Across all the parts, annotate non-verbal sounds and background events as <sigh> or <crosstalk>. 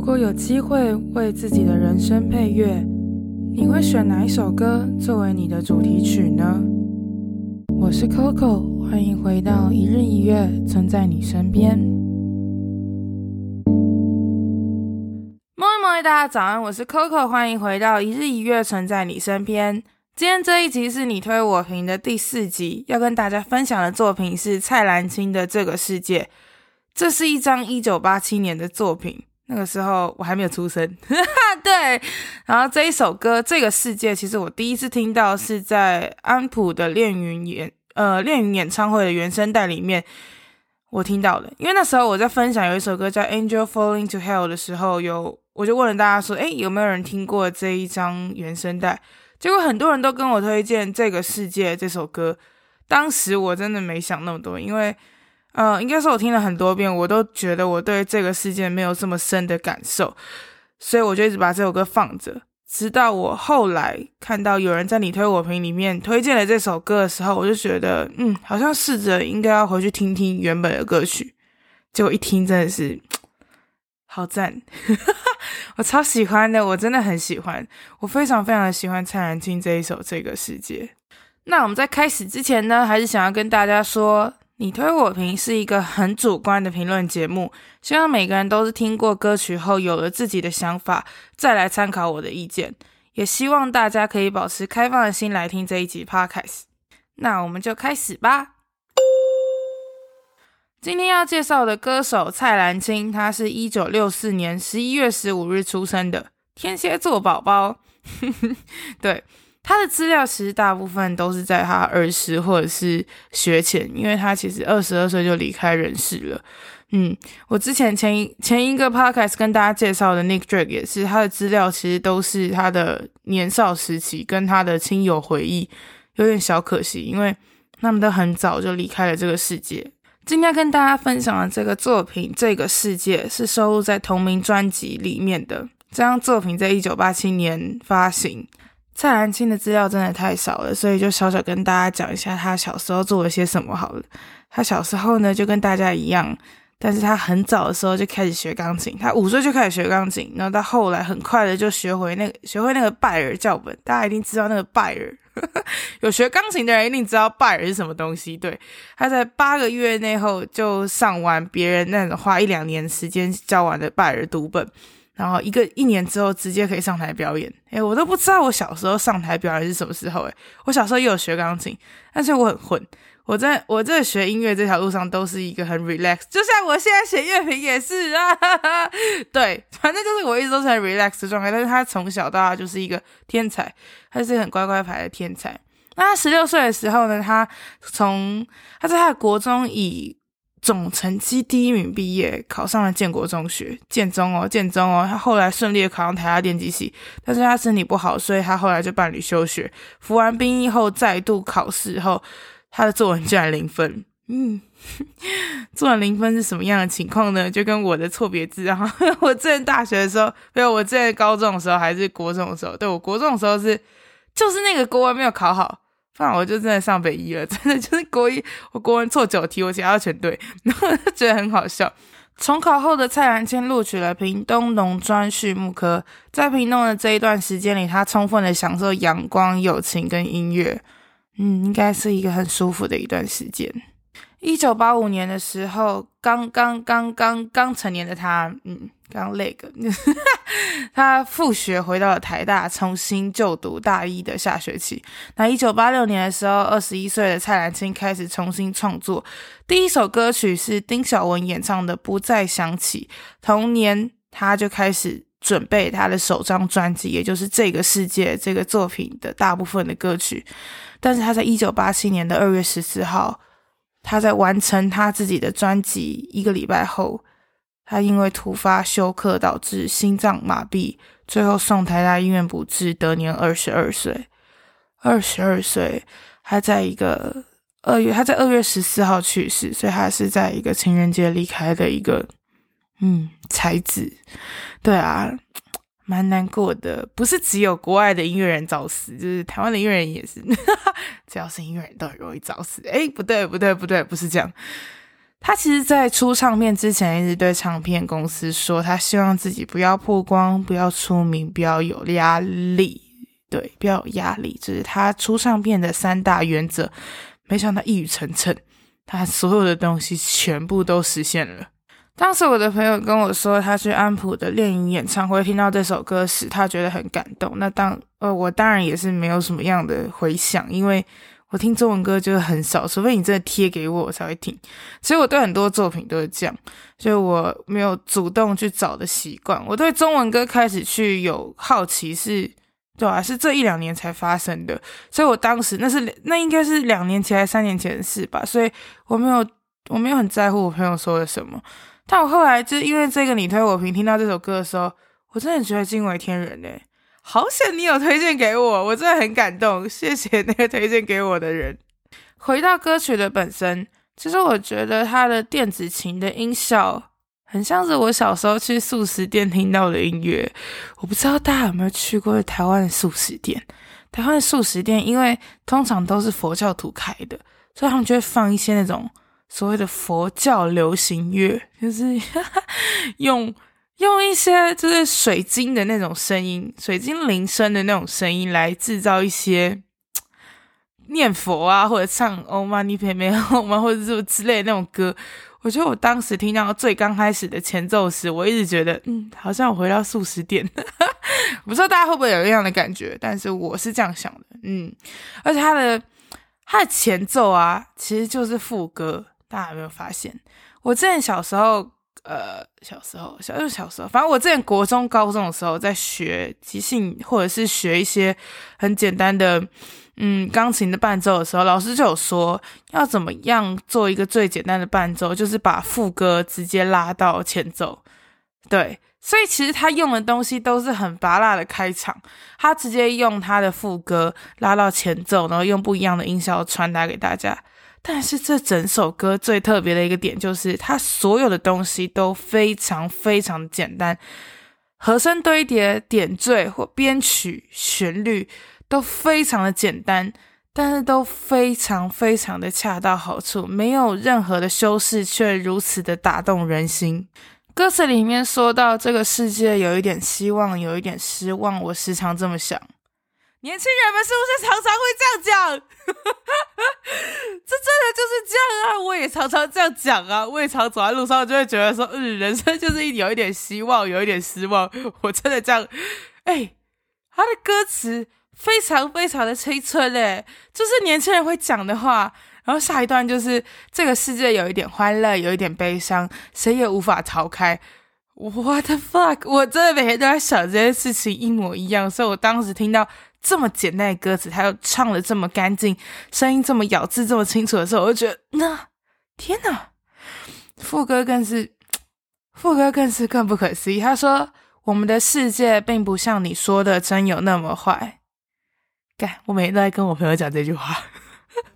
如果有机会为自己的人生配乐，你会选哪一首歌作为你的主题曲呢？我是 Coco，欢迎回到一日一乐，存在你身边。mọi mọi，大家早安，我是 Coco，欢迎回到一日一乐，存在你身边。今天这一集是你推我评的第四集，要跟大家分享的作品是蔡澜清的《这个世界》。这是一张一九八七年的作品。那个时候我还没有出生，<laughs> 对。然后这一首歌《这个世界》，其实我第一次听到是在安普的恋云演呃恋云演唱会的原声带里面，我听到的。因为那时候我在分享有一首歌叫《Angel Falling to Hell》的时候，有我就问了大家说，哎，有没有人听过这一张原声带？结果很多人都跟我推荐《这个世界》这首歌。当时我真的没想那么多，因为。呃，应该说我听了很多遍，我都觉得我对这个世界没有这么深的感受，所以我就一直把这首歌放着，直到我后来看到有人在你推我评里面推荐了这首歌的时候，我就觉得，嗯，好像试着应该要回去听听原本的歌曲，结果一听真的是好赞，<laughs> 我超喜欢的，我真的很喜欢，我非常非常的喜欢蔡澜清这一首《这个世界》。那我们在开始之前呢，还是想要跟大家说。你推我评是一个很主观的评论节目，希望每个人都是听过歌曲后有了自己的想法，再来参考我的意见。也希望大家可以保持开放的心来听这一集 Podcast。那我们就开始吧。今天要介绍的歌手蔡澜清，他是一九六四年十一月十五日出生的，天蝎座宝宝。<laughs> 对。他的资料其实大部分都是在他儿时或者是学前，因为他其实二十二岁就离开人世了。嗯，我之前前一前一个 podcast 跟大家介绍的 Nick Drake 也是，他的资料其实都是他的年少时期跟他的亲友回忆，有点小可惜，因为他们都很早就离开了这个世界。今天跟大家分享的这个作品《这个世界》是收录在同名专辑里面的，这张作品在一九八七年发行。蔡澜清的资料真的太少了，所以就小小跟大家讲一下他小时候做了些什么好了。他小时候呢，就跟大家一样，但是他很早的时候就开始学钢琴，他五岁就开始学钢琴，然后到后来很快的就学会那个 <laughs> 学会那个拜尔教本，大家一定知道那个拜尔，有学钢琴的人一定知道拜尔是什么东西。对，他在八个月内后就上完别人那种花一两年时间教完的拜尔读本。然后一个一年之后直接可以上台表演，诶，我都不知道我小时候上台表演是什么时候，诶，我小时候也有学钢琴，但是我很混，我在我在学音乐这条路上都是一个很 relax，就像我现在写乐评也是啊，哈哈，对，反正就是我一直都是很 relax 的状态，但是他从小到大就是一个天才，他是很乖乖牌的天才。那他十六岁的时候呢，他从他在他的国中以总成绩第一名毕业，考上了建国中学，建中哦，建中哦。他后来顺利考上台大电机系，但是他身体不好，所以他后来就办理休学。服完兵役后，再度考试后，他的作文居然零分。嗯，<laughs> 作文零分是什么样的情况呢？就跟我的错别字啊。<laughs> 我之前大学的时候，没有，我之前高中的时候还是国中的时候，对，我国中的时候是，就是那个国文没有考好。那我就真的上北一了，<laughs> 真的就是国一，我国文错九题，我其他全对，然后就觉得很好笑。重考后的蔡然谦录取了屏东农专畜牧科，在屏东的这一段时间里，他充分的享受阳光、友情跟音乐，嗯，应该是一个很舒服的一段时间。一九八五年的时候，刚刚刚刚刚成年的他，嗯，刚那个，<laughs> 他复学回到了台大，重新就读大一的下学期。那一九八六年的时候，二十一岁的蔡澜清开始重新创作，第一首歌曲是丁晓文演唱的《不再想起》。同年，他就开始准备他的首张专辑，也就是《这个世界》这个作品的大部分的歌曲。但是他在一九八七年的二月十四号。他在完成他自己的专辑一个礼拜后，他因为突发休克导致心脏麻痹，最后送台大医院不治，得年二十二岁。二十二岁，他在一个二月，他在二月十四号去世，所以他是在一个情人节离开的一个嗯才子。对啊。蛮难过的，不是只有国外的音乐人早死，就是台湾的音乐人也是，<laughs> 只要是音乐人都很容易早死。诶，不对，不对，不对，不是这样。他其实，在出唱片之前，一直对唱片公司说，他希望自己不要曝光，不要出名，不要有压力，对，不要有压力，就是他出唱片的三大原则。没想到一语成谶，他所有的东西全部都实现了。当时我的朋友跟我说，他去安普的猎鹰演唱会听到这首歌时，他觉得很感动。那当呃，我当然也是没有什么样的回响，因为。我听中文歌就是很少，除非你真的贴给我，我才会听。所以我对很多作品都是这样，所以我没有主动去找的习惯。我对中文歌开始去有好奇是，对啊，是这一两年才发生的。所以我当时那是那应该是两年前还是三年前的事吧。所以我没有我没有很在乎我朋友说的什么。但我后来就因为这个你推我评，听到这首歌的时候，我真的觉得惊为天人嘞。好险你有推荐给我，我真的很感动，谢谢那个推荐给我的人。回到歌曲的本身，其实我觉得它的电子琴的音效很像是我小时候去素食店听到的音乐。我不知道大家有没有去过台湾的素食店？台湾的素食店因为通常都是佛教徒开的，所以他们就会放一些那种所谓的佛教流行乐，就是 <laughs> 用。用一些就是水晶的那种声音，水晶铃声的那种声音来制造一些念佛啊，或者唱 Om Mani p a m e Hum，或者是之类的那种歌。我觉得我当时听到最刚开始的前奏时，我一直觉得，嗯，好像我回到素食店。<laughs> 不知道大家会不会有一样的感觉，但是我是这样想的，嗯。而且它的它的前奏啊，其实就是副歌，大家有没有发现？我之前小时候。呃，小时候，小就小时候，反正我之前国中、高中的时候在学即兴，或者是学一些很简单的，嗯，钢琴的伴奏的时候，老师就有说要怎么样做一个最简单的伴奏，就是把副歌直接拉到前奏。对，所以其实他用的东西都是很拔辣的开场，他直接用他的副歌拉到前奏，然后用不一样的音效传达给大家。但是这整首歌最特别的一个点，就是它所有的东西都非常非常简单，和声堆叠、点缀或编曲、旋律都非常的简单，但是都非常非常的恰到好处，没有任何的修饰，却如此的打动人心。歌词里面说到这个世界有一点希望，有一点失望，我时常这么想。年轻人们是不是常常会这样讲？<laughs> 这真的就是这样啊！我也常常这样讲啊！我也常走在路上就会觉得说，嗯，人生就是有一点希望，有一点失望。我真的这样，哎，他的歌词非常非常的青春嘞，就是年轻人会讲的话。然后下一段就是这个世界有一点欢乐，有一点悲伤，谁也无法逃开。What the fuck！我真的每天都在想这件事情一模一样，所以我当时听到。这么简单的歌词，他又唱的这么干净，声音这么咬字这么清楚的时候，我就觉得，那天哪！副歌更是，<tsk> 副歌更是更不可思议。他说：“我们的世界并不像你说的真有那么坏。”干，我每天都在跟我朋友讲这句话，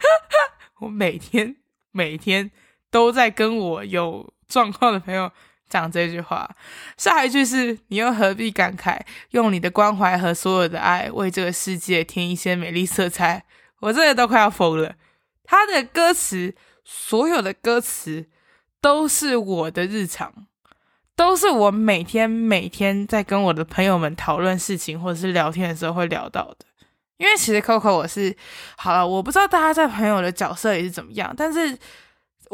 <laughs> 我每天每天都在跟我有状况的朋友。讲这句话，下一句是你又何必感慨？用你的关怀和所有的爱，为这个世界添一些美丽色彩。我这里都快要疯了。他的歌词，所有的歌词都是我的日常，都是我每天每天在跟我的朋友们讨论事情或者是聊天的时候会聊到的。因为其实 Coco 我是好了，我不知道大家在朋友的角色也是怎么样，但是。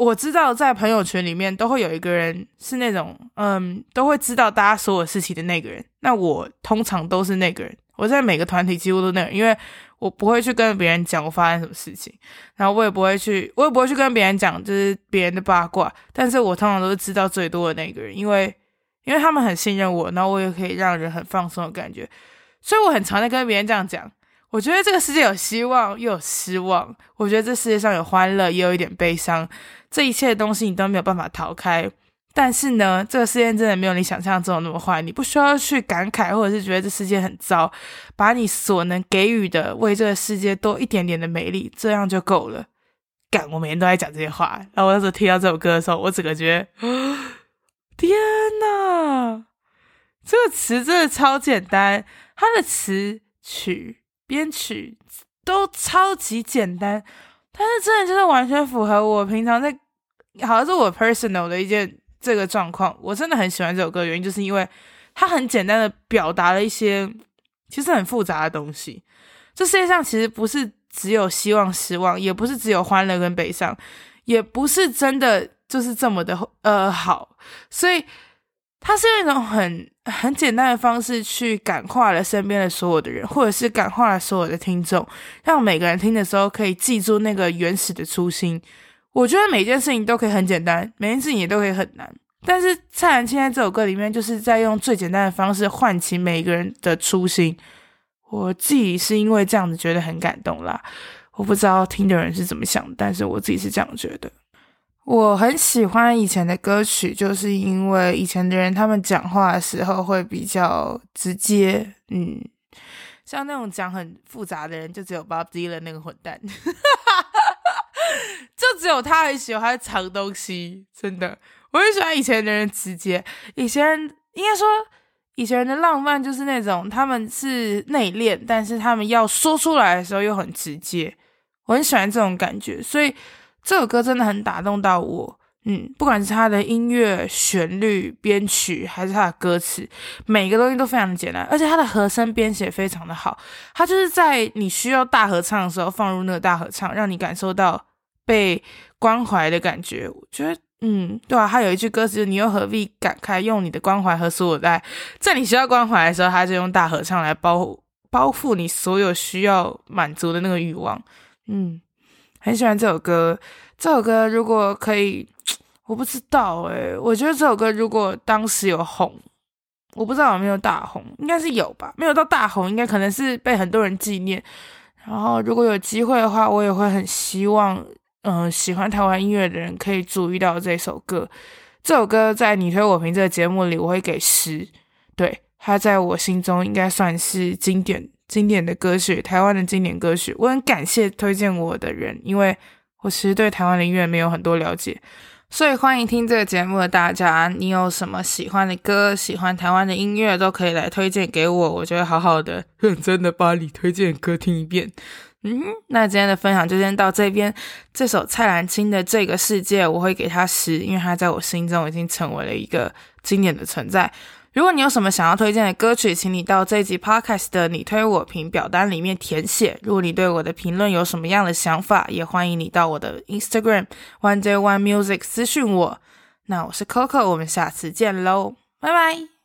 我知道在朋友圈里面都会有一个人是那种，嗯，都会知道大家所有事情的那个人。那我通常都是那个人，我在每个团体几乎都那个人，因为我不会去跟别人讲我发生什么事情，然后我也不会去，我也不会去跟别人讲就是别人的八卦。但是我通常都是知道最多的那个人，因为因为他们很信任我，然后我也可以让人很放松的感觉，所以我很常在跟别人这样讲。我觉得这个世界有希望又有失望，我觉得这世界上有欢乐也有一点悲伤。这一切的东西你都没有办法逃开，但是呢，这个世界真的没有你想象中的那么坏。你不需要去感慨，或者是觉得这世界很糟，把你所能给予的为这个世界多一点点的美丽，这样就够了。干，我每天都在讲这些话。然后我那时候听到这首歌的时候，我整个觉得，天哪，这个词真的超简单，它的词曲编曲都超级简单。但是真的就是完全符合我平常在好像是我 personal 的一件这个状况。我真的很喜欢这首歌，原因就是因为它很简单的表达了一些其实很复杂的东西。这世界上其实不是只有希望、失望，也不是只有欢乐跟悲伤，也不是真的就是这么的呃好，所以。他是用一种很很简单的方式去感化了身边的所有的人，或者是感化了所有的听众，让每个人听的时候可以记住那个原始的初心。我觉得每件事情都可以很简单，每件事情也都可以很难。但是蔡澜清在这首歌里面，就是在用最简单的方式唤起每一个人的初心。我自己是因为这样子觉得很感动啦。我不知道听的人是怎么想，但是我自己是这样觉得。我很喜欢以前的歌曲，就是因为以前的人他们讲话的时候会比较直接，嗯，像那种讲很复杂的人，就只有 Bob Dylan 那个混蛋，<laughs> 就只有他很喜欢藏东西，真的，我很喜欢以前的人直接，以前人应该说以前人的浪漫就是那种他们是内敛，但是他们要说出来的时候又很直接，我很喜欢这种感觉，所以。这首歌真的很打动到我，嗯，不管是他的音乐旋律、编曲，还是他的歌词，每个东西都非常的简单，而且他的和声编写非常的好。他就是在你需要大合唱的时候放入那个大合唱，让你感受到被关怀的感觉。我觉得，嗯，对啊，他有一句歌词：“你又何必感慨，用你的关怀和所有的爱，在你需要关怀的时候，他就用大合唱来包包覆你所有需要满足的那个欲望。”嗯。很喜欢这首歌，这首歌如果可以，<tsk> 我不知道诶，我觉得这首歌如果当时有红，我不知道有没有大红，应该是有吧，没有到大红，应该可能是被很多人纪念。然后如果有机会的话，我也会很希望，嗯、喜欢台湾音乐的人可以注意到这首歌。这首歌在你推我评这个节目里，我会给十，对，它在我心中应该算是经典。经典的歌曲，台湾的经典歌曲，我很感谢推荐我的人，因为我其实对台湾的音乐没有很多了解，所以欢迎听这个节目的大家，你有什么喜欢的歌，喜欢台湾的音乐，都可以来推荐给我，我就会好好的 <laughs> 认真的把你推荐歌听一遍。嗯，那今天的分享就先到这边。这首蔡澜清的《这个世界》，我会给他十，因为他在我心中已经成为了一个经典的存在。如果你有什么想要推荐的歌曲，请你到这一集 Podcast 的你推我评表单里面填写。如果你对我的评论有什么样的想法，也欢迎你到我的 Instagram One Day One Music 私讯我。那我是 Coco，我们下次见喽，拜拜。